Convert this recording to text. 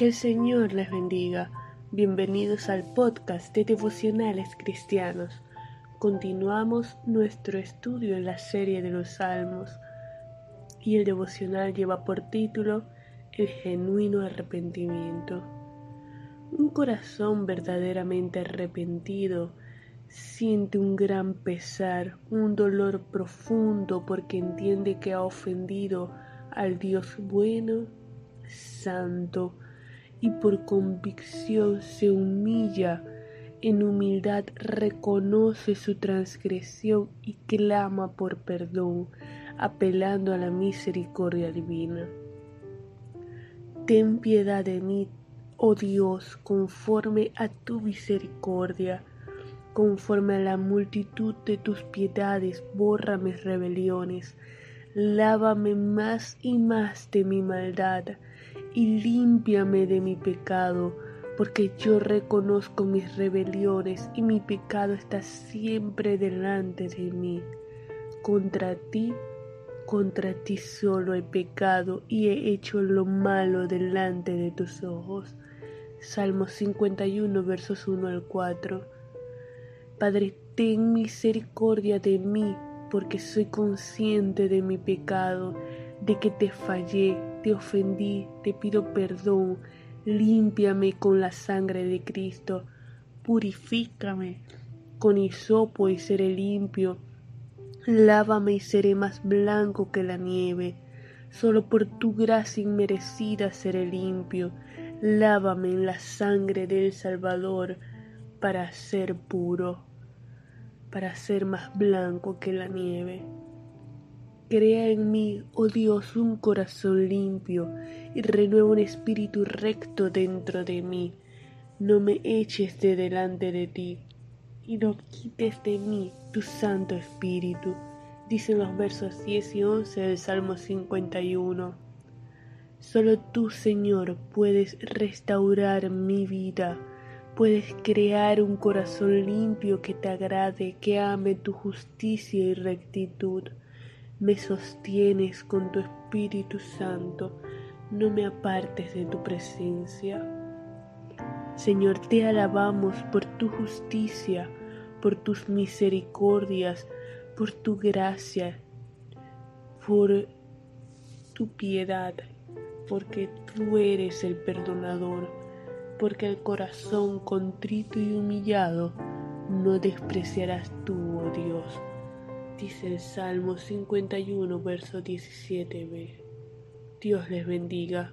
Que el Señor les bendiga. Bienvenidos al podcast de Devocionales Cristianos. Continuamos nuestro estudio en la serie de los Salmos y el devocional lleva por título El genuino arrepentimiento. Un corazón verdaderamente arrepentido siente un gran pesar, un dolor profundo porque entiende que ha ofendido al Dios bueno, santo, y por convicción se humilla, en humildad reconoce su transgresión y clama por perdón, apelando a la misericordia divina. Ten piedad de mí, oh Dios, conforme a tu misericordia. Conforme a la multitud de tus piedades, borra mis rebeliones, lávame más y más de mi maldad, y límpiame de mi pecado, porque yo reconozco mis rebeliones y mi pecado está siempre delante de mí. Contra ti, contra ti solo he pecado y he hecho lo malo delante de tus ojos. Salmo 51, versos 1 al 4. Padre, ten misericordia de mí, porque soy consciente de mi pecado, de que te fallé, te ofendí, te pido perdón, límpiame con la sangre de Cristo, purifícame. Con hisopo y seré limpio, lávame y seré más blanco que la nieve, solo por tu gracia inmerecida seré limpio, lávame en la sangre del Salvador para ser puro para ser más blanco que la nieve. Crea en mí, oh Dios, un corazón limpio y renueva un espíritu recto dentro de mí. No me eches de delante de ti y no quites de mí tu Santo Espíritu, dicen los versos 10 y 11 del Salmo 51. Solo tú, Señor, puedes restaurar mi vida puedes crear un corazón limpio que te agrade, que ame tu justicia y rectitud. Me sostienes con tu Espíritu Santo, no me apartes de tu presencia. Señor, te alabamos por tu justicia, por tus misericordias, por tu gracia, por tu piedad, porque tú eres el perdonador porque el corazón contrito y humillado no despreciarás tú, oh Dios. Dice el Salmo 51, verso 17b. Dios les bendiga.